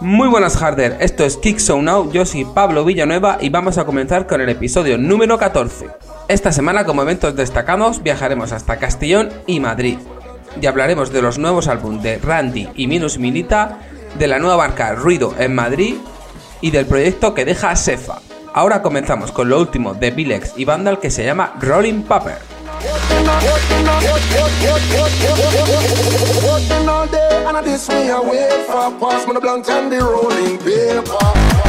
Muy buenas Harder, esto es Kick Show Now, yo soy Pablo Villanueva y vamos a comenzar con el episodio número 14. Esta semana como eventos destacados viajaremos hasta Castellón y Madrid y hablaremos de los nuevos álbumes de Randy y Minus Milita, de la nueva marca Ruido en Madrid y del proyecto que deja Sefa. Ahora comenzamos con lo último de Bilex y Vandal que se llama Rolling Paper. Working all day and I this me away for pass me the blunt and the rolling paper.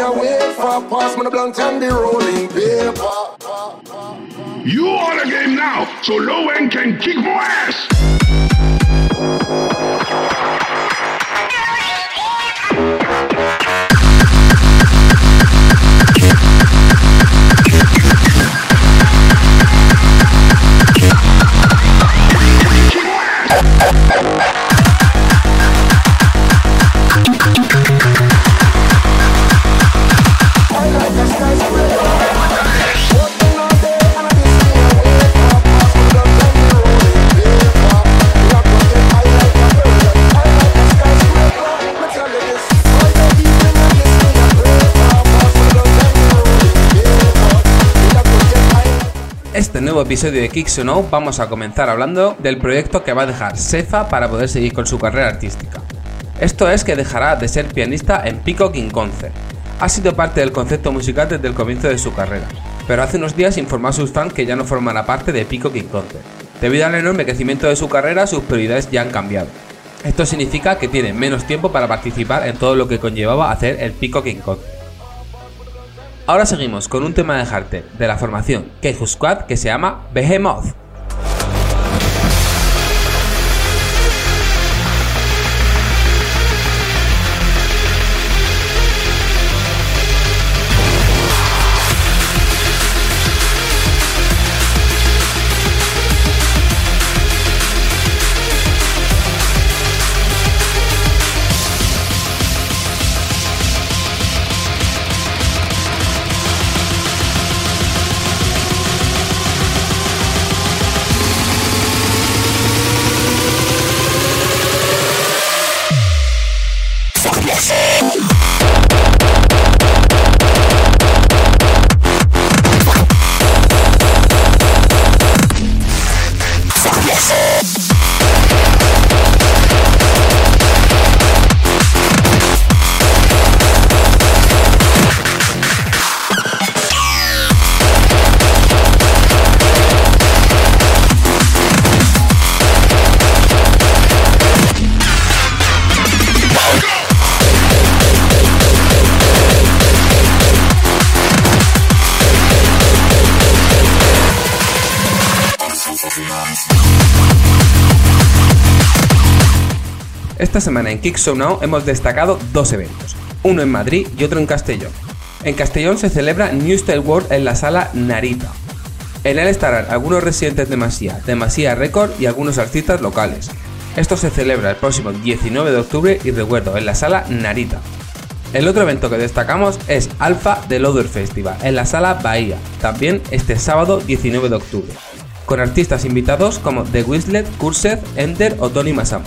Away for Pass me the blunt and the rolling paper You are the game now, so low end can kick more ass. Este nuevo episodio de Kicks No vamos a comenzar hablando del proyecto que va a dejar Sefa para poder seguir con su carrera artística. Esto es que dejará de ser pianista en Peacock in Concert. Ha sido parte del concepto musical desde el comienzo de su carrera, pero hace unos días informó a sus fans que ya no formará parte de Peacock in Concert. Debido al enorme crecimiento de su carrera, sus prioridades ya han cambiado. Esto significa que tiene menos tiempo para participar en todo lo que conllevaba hacer el Peacock in Concert. Ahora seguimos con un tema de Harter de la formación Keiju Squad que se llama Behemoth. Esta semana en Kick Show Now hemos destacado dos eventos, uno en Madrid y otro en Castellón. En Castellón se celebra New Style World en la sala Narita. En él estarán algunos residentes de Masía, de Masía Record y algunos artistas locales. Esto se celebra el próximo 19 de octubre y recuerdo, en la sala Narita. El otro evento que destacamos es Alpha del Other Festival en la sala Bahía, también este sábado 19 de octubre, con artistas invitados como The Whistlet, Kursed, Ender o Tony Masamo.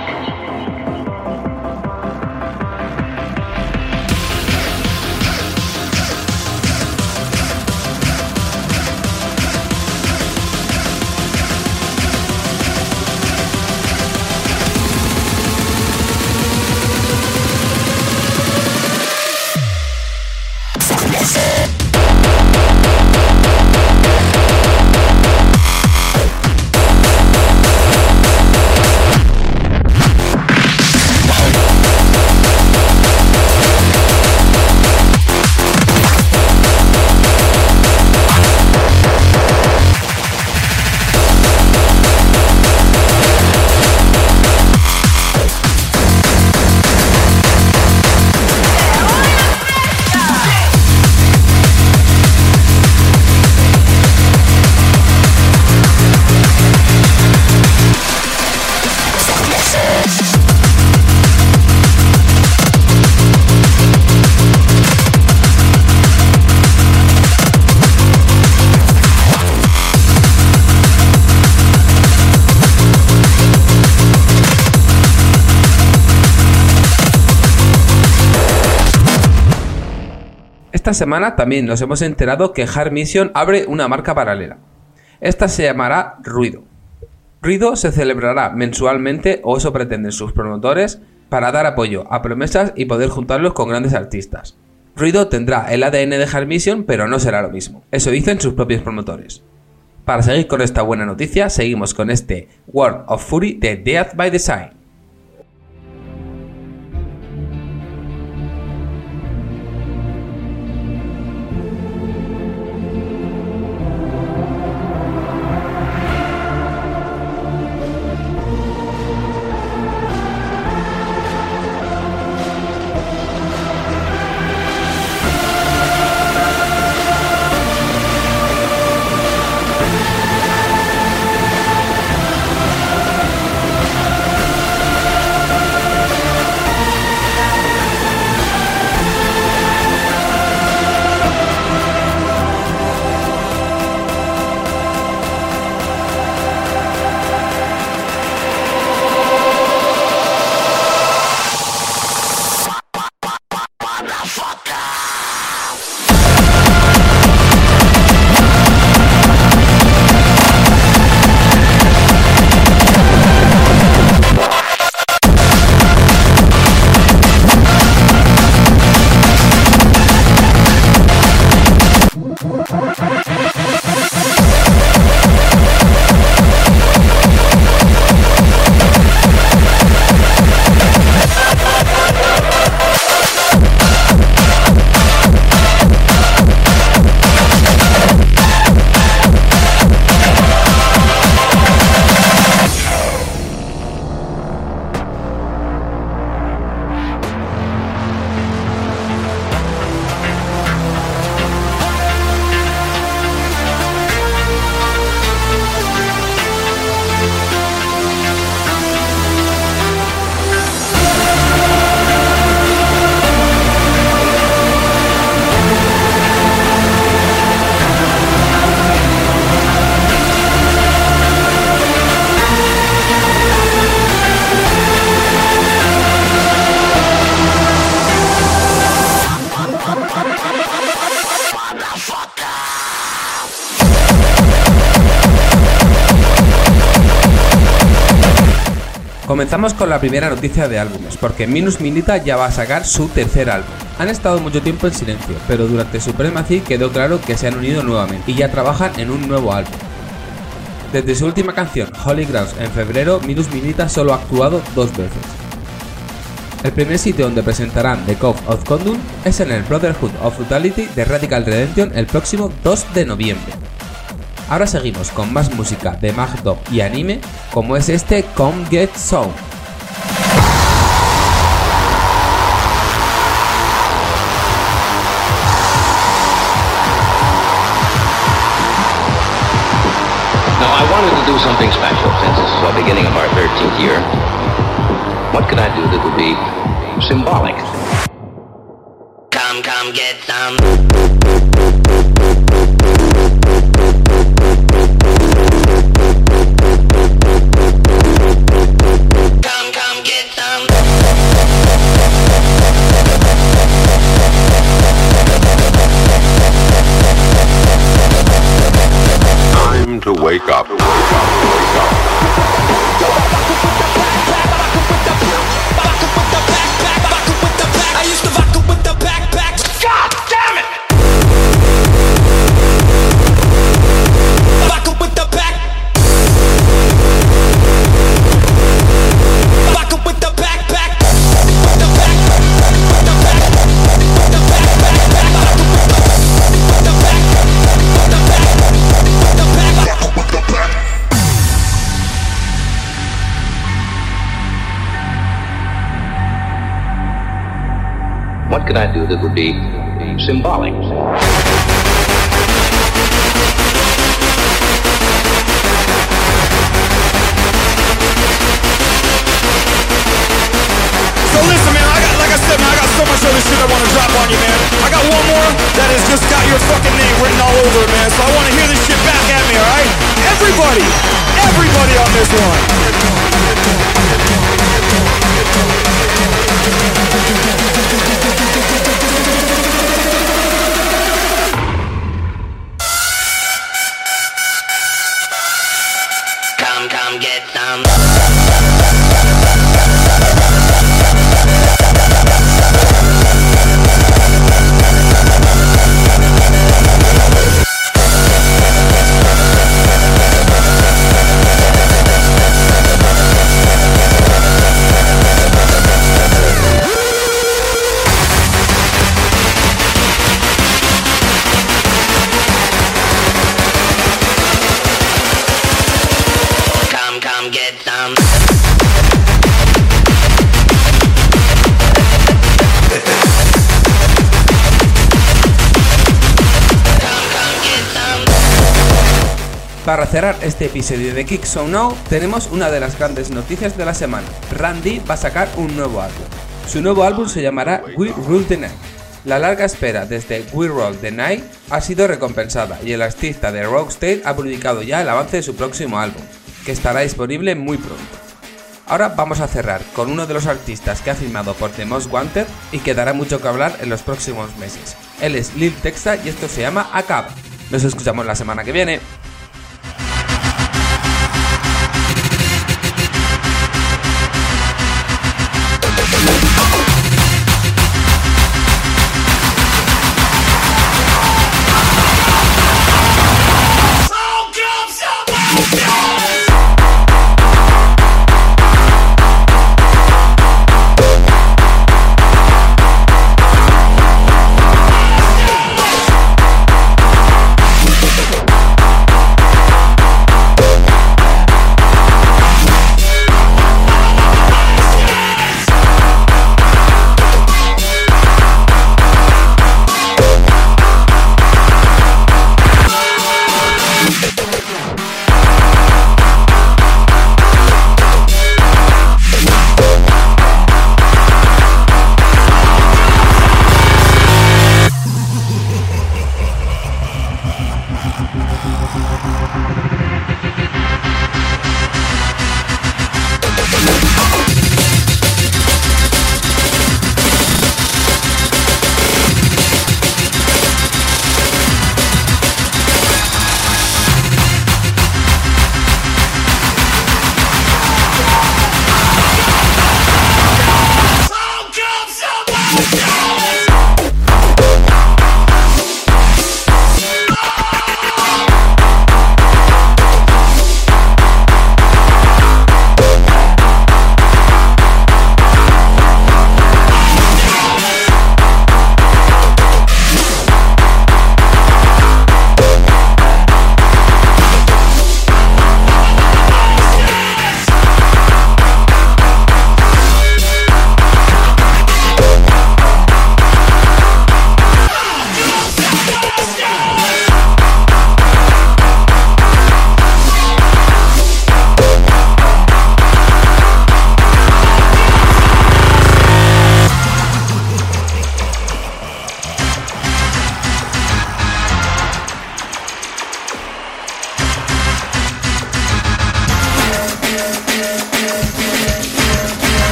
Esta semana también nos hemos enterado que Hard Mission abre una marca paralela. Esta se llamará Ruido. Ruido se celebrará mensualmente, o eso pretenden sus promotores, para dar apoyo a promesas y poder juntarlos con grandes artistas. Ruido tendrá el ADN de Hard Mission, pero no será lo mismo. Eso dicen sus propios promotores. Para seguir con esta buena noticia, seguimos con este World of Fury de Death by Design. Comenzamos con la primera noticia de álbumes, porque Minus Minita ya va a sacar su tercer álbum. Han estado mucho tiempo en silencio, pero durante Supremacy quedó claro que se han unido nuevamente y ya trabajan en un nuevo álbum. Desde su última canción, Holy Grouse, en febrero, Minus Minita solo ha actuado dos veces. El primer sitio donde presentarán The Cove of Condom es en el Brotherhood of Brutality de Radical Redemption el próximo 2 de noviembre. Ahora seguimos con más música de Magdog y anime, como es este Come Get Some. Now, I wanted to do something special since this is the beginning of our 13th year. What could I do that would be symbolic? Come, come, get some. Stop. Could I do that would be symbolic? So listen, man, I got, like I said, man, I got so much other shit I want to drop on you, man. I got one more that has just got your fucking name written all over it, man. So I want to hear this shit back at me, alright? Everybody, everybody on this one. Para cerrar este episodio de Kick So Now, tenemos una de las grandes noticias de la semana. Randy va a sacar un nuevo álbum. Su nuevo álbum se llamará We Rule the Night. La larga espera desde We Roll the Night ha sido recompensada y el artista de Rockstate ha publicado ya el avance de su próximo álbum, que estará disponible muy pronto. Ahora vamos a cerrar con uno de los artistas que ha firmado por The Most Wanted y que dará mucho que hablar en los próximos meses. Él es Lil Texta y esto se llama Acaba. Nos escuchamos la semana que viene.